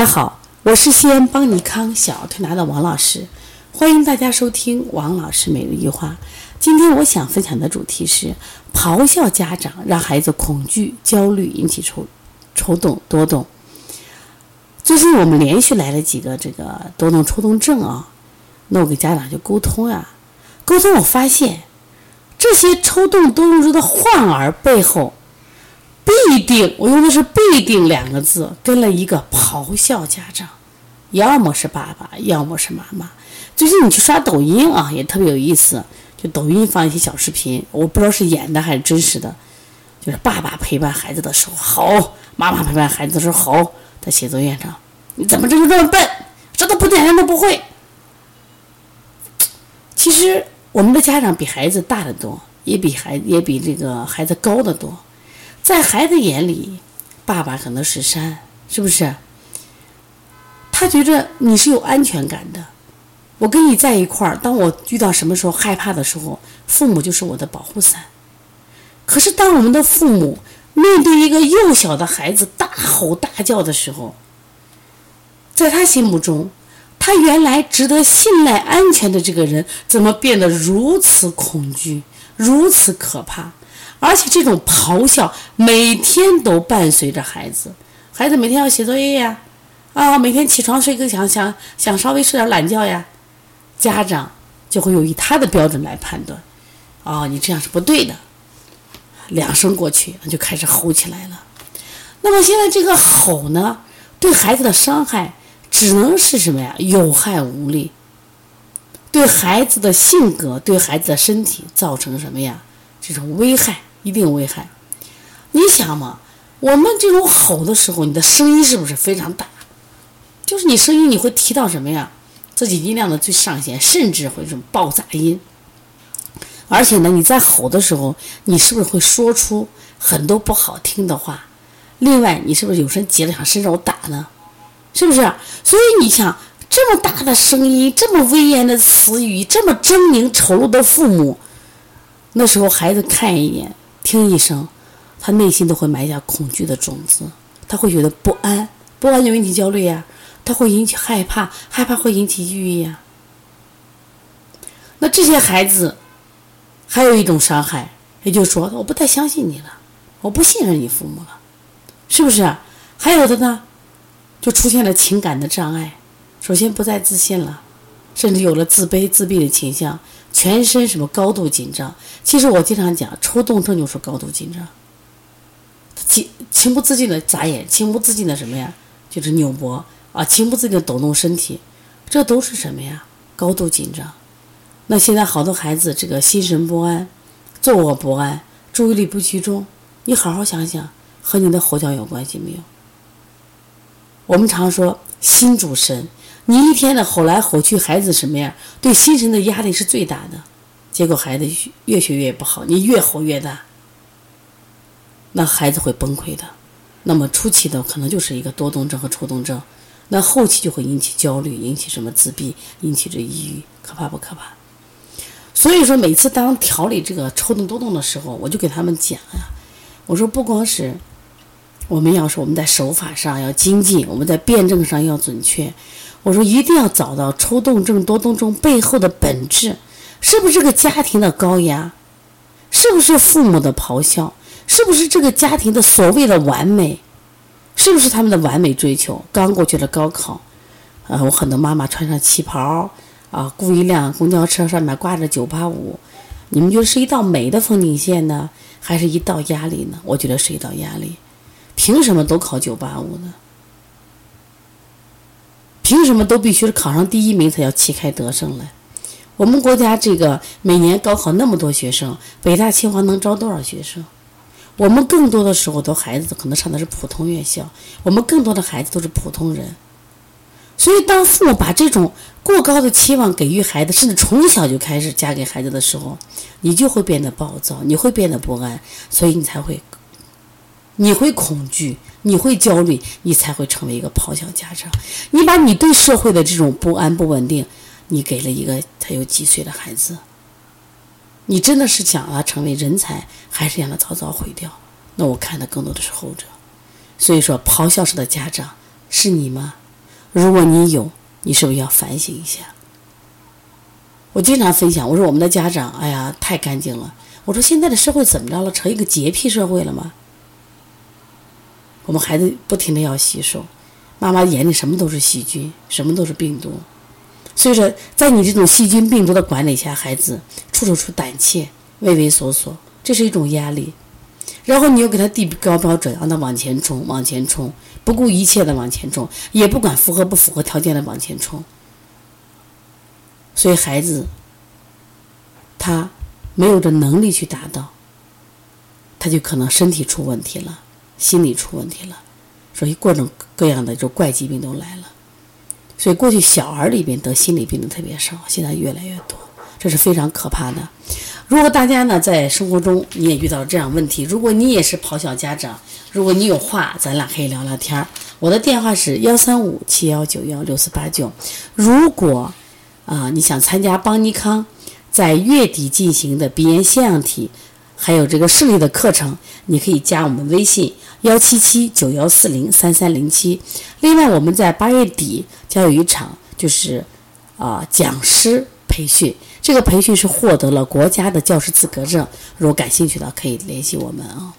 大家好，我是西安邦尼康小儿推拿的王老师，欢迎大家收听王老师每日一话。今天我想分享的主题是：咆哮家长让孩子恐惧、焦虑，引起抽抽动、多动。最近我们连续来了几个这个多动抽动症啊，那我跟家长就沟通啊，沟通我发现这些抽动多动症的患儿背后。必定，我用的是“必定”两个字，跟了一个咆哮家长，要么是爸爸，要么是妈妈。最近你去刷抖音啊，也特别有意思，就抖音放一些小视频，我不知道是演的还是真实的，就是爸爸陪伴孩子的时候吼，妈妈陪伴孩子的时候吼，在写作业上，你怎么这就这么笨，这都不点点都不会。其实我们的家长比孩子大得多，也比孩也比这个孩子高得多。在孩子眼里，爸爸可能是山，是不是？他觉着你是有安全感的，我跟你在一块儿。当我遇到什么时候害怕的时候，父母就是我的保护伞。可是，当我们的父母面对一个幼小的孩子大吼大叫的时候，在他心目中，他原来值得信赖、安全的这个人，怎么变得如此恐惧，如此可怕？而且这种咆哮每天都伴随着孩子，孩子每天要写作业呀，啊，每天起床睡个想想想稍微睡点懒觉呀，家长就会用以他的标准来判断，啊，你这样是不对的。两声过去，那就开始吼起来了。那么现在这个吼呢，对孩子的伤害只能是什么呀？有害无利，对孩子的性格、对孩子的身体造成什么呀？这种危害。一定危害，你想嘛？我们这种吼的时候，你的声音是不是非常大？就是你声音你会提到什么呀？自己音量的最上限，甚至会这种爆炸音。而且呢，你在吼的时候，你是不是会说出很多不好听的话？另外，你是不是有时急了想伸手打呢？是不是？所以你想，这么大的声音，这么威严的词语，这么狰狞丑陋的父母，那时候孩子看一眼。听一声，他内心都会埋下恐惧的种子，他会觉得不安，不安就引起焦虑呀，他会引起害怕，害怕会引起抑郁呀。那这些孩子还有一种伤害，也就是说，我不太相信你了，我不信任你父母了，是不是？还有的呢，就出现了情感的障碍，首先不再自信了，甚至有了自卑、自闭的倾向。全身什么高度紧张？其实我经常讲，抽动症就是高度紧张，情情不自禁的眨眼，情不自禁的什么呀？就是扭脖啊，情不自禁的抖动身体，这都是什么呀？高度紧张。那现在好多孩子这个心神不安，坐卧不安，注意力不集中，你好好想想，和你的吼叫有关系没有？我们常说心主神。你一天的吼来吼去，孩子什么呀？对心神的压力是最大的，结果孩子越学越不好，你越吼越大，那孩子会崩溃的。那么初期的可能就是一个多动症和抽动症，那后期就会引起焦虑，引起什么自闭，引起这抑郁，可怕不可怕？所以说，每次当调理这个抽动多动的时候，我就给他们讲呀，我说不光是我们要说我们在手法上要精进，我们在辩证上要准确。我说一定要找到抽动症、多动症背后的本质，是不是这个家庭的高压？是不是父母的咆哮？是不是这个家庭的所谓的完美？是不是他们的完美追求？刚过去的高考，啊，我很多妈妈穿上旗袍，啊，雇一辆公交车上面挂着九八五，你们觉得是一道美的风景线呢，还是一道压力呢？我觉得是一道压力，凭什么都考九八五呢？凭什么都必须是考上第一名才叫旗开得胜呢？我们国家这个每年高考那么多学生，北大清华能招多少学生？我们更多的时候都孩子可能上的是普通院校，我们更多的孩子都是普通人。所以，当父母把这种过高的期望给予孩子，甚至从小就开始加给孩子的时候，你就会变得暴躁，你会变得不安，所以你才会，你会恐惧。你会焦虑，你才会成为一个咆哮家长。你把你对社会的这种不安、不稳定，你给了一个才有几岁的孩子。你真的是想他成为人才，还是让他早早毁掉？那我看的更多的是后者。所以说，咆哮式的家长是你吗？如果你有，你是不是要反省一下？我经常分享，我说我们的家长，哎呀，太干净了。我说现在的社会怎么着了？成一个洁癖社会了吗？我们孩子不停的要洗手，妈妈眼里什么都是细菌，什么都是病毒。所以说，在你这种细菌病毒的管理下，孩子处处处胆怯、畏畏缩缩，这是一种压力。然后你又给他递高标准，让他往前冲，往前冲，不顾一切的往前冲，也不管符合不符合条件的往前冲。所以孩子，他没有这能力去达到，他就可能身体出问题了，心理出问题了，所以各种各样的这怪疾病都来了。所以过去小孩里边得心理病的特别少，现在越来越多，这是非常可怕的。如果大家呢在生活中你也遇到这样问题，如果你也是咆哮家长，如果你有话，咱俩可以聊聊天儿。我的电话是幺三五七幺九幺六四八九。如果啊你想参加邦尼康在月底进行的鼻炎腺样体，还有这个视力的课程，你可以加我们微信幺七七九幺四零三三零七。另外我们在八月底将有一场就是啊讲师培训。这个培训是获得了国家的教师资格证，如果感兴趣的可以联系我们啊。